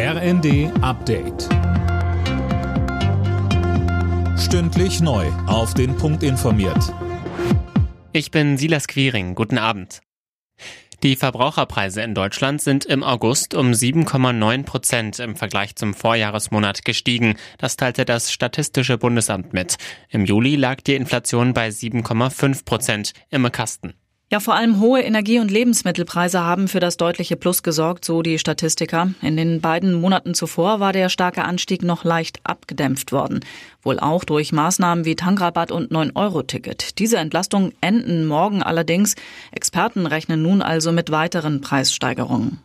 RND Update. Stündlich neu. Auf den Punkt informiert. Ich bin Silas Quiring. Guten Abend. Die Verbraucherpreise in Deutschland sind im August um 7,9 Prozent im Vergleich zum Vorjahresmonat gestiegen. Das teilte das Statistische Bundesamt mit. Im Juli lag die Inflation bei 7,5 Prozent. Im Kasten. Ja, vor allem hohe Energie- und Lebensmittelpreise haben für das deutliche Plus gesorgt, so die Statistiker. In den beiden Monaten zuvor war der starke Anstieg noch leicht abgedämpft worden. Wohl auch durch Maßnahmen wie Tankrabatt und 9-Euro-Ticket. Diese Entlastungen enden morgen allerdings. Experten rechnen nun also mit weiteren Preissteigerungen.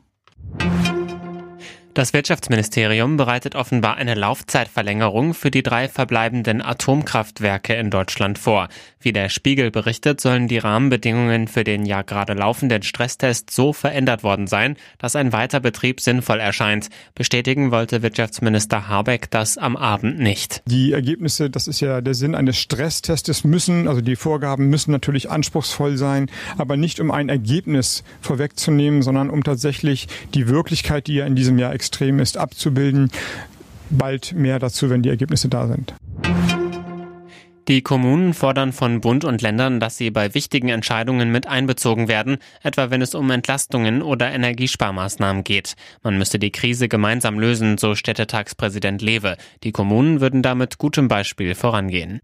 Das Wirtschaftsministerium bereitet offenbar eine Laufzeitverlängerung für die drei verbleibenden Atomkraftwerke in Deutschland vor. Wie der Spiegel berichtet, sollen die Rahmenbedingungen für den ja gerade laufenden Stresstest so verändert worden sein, dass ein Weiterbetrieb sinnvoll erscheint. Bestätigen wollte Wirtschaftsminister Habeck das am Abend nicht. Die Ergebnisse, das ist ja der Sinn eines Stresstests, müssen, also die Vorgaben müssen natürlich anspruchsvoll sein, aber nicht um ein Ergebnis vorwegzunehmen, sondern um tatsächlich die Wirklichkeit, die ja in diesem Jahr extrem ist, abzubilden. Bald mehr dazu, wenn die Ergebnisse da sind. Die Kommunen fordern von Bund und Ländern, dass sie bei wichtigen Entscheidungen mit einbezogen werden, etwa wenn es um Entlastungen oder Energiesparmaßnahmen geht. Man müsste die Krise gemeinsam lösen, so Städtetagspräsident Lewe. Die Kommunen würden damit gutem Beispiel vorangehen.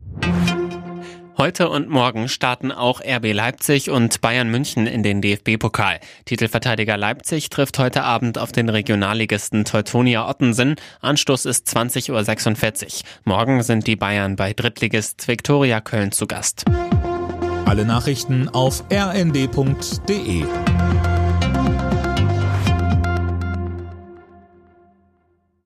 Heute und morgen starten auch RB Leipzig und Bayern München in den DFB-Pokal. Titelverteidiger Leipzig trifft heute Abend auf den Regionalligisten Teutonia Ottensen. Anstoß ist 20.46 Uhr. Morgen sind die Bayern bei Drittligist Viktoria Köln zu Gast. Alle Nachrichten auf rnd.de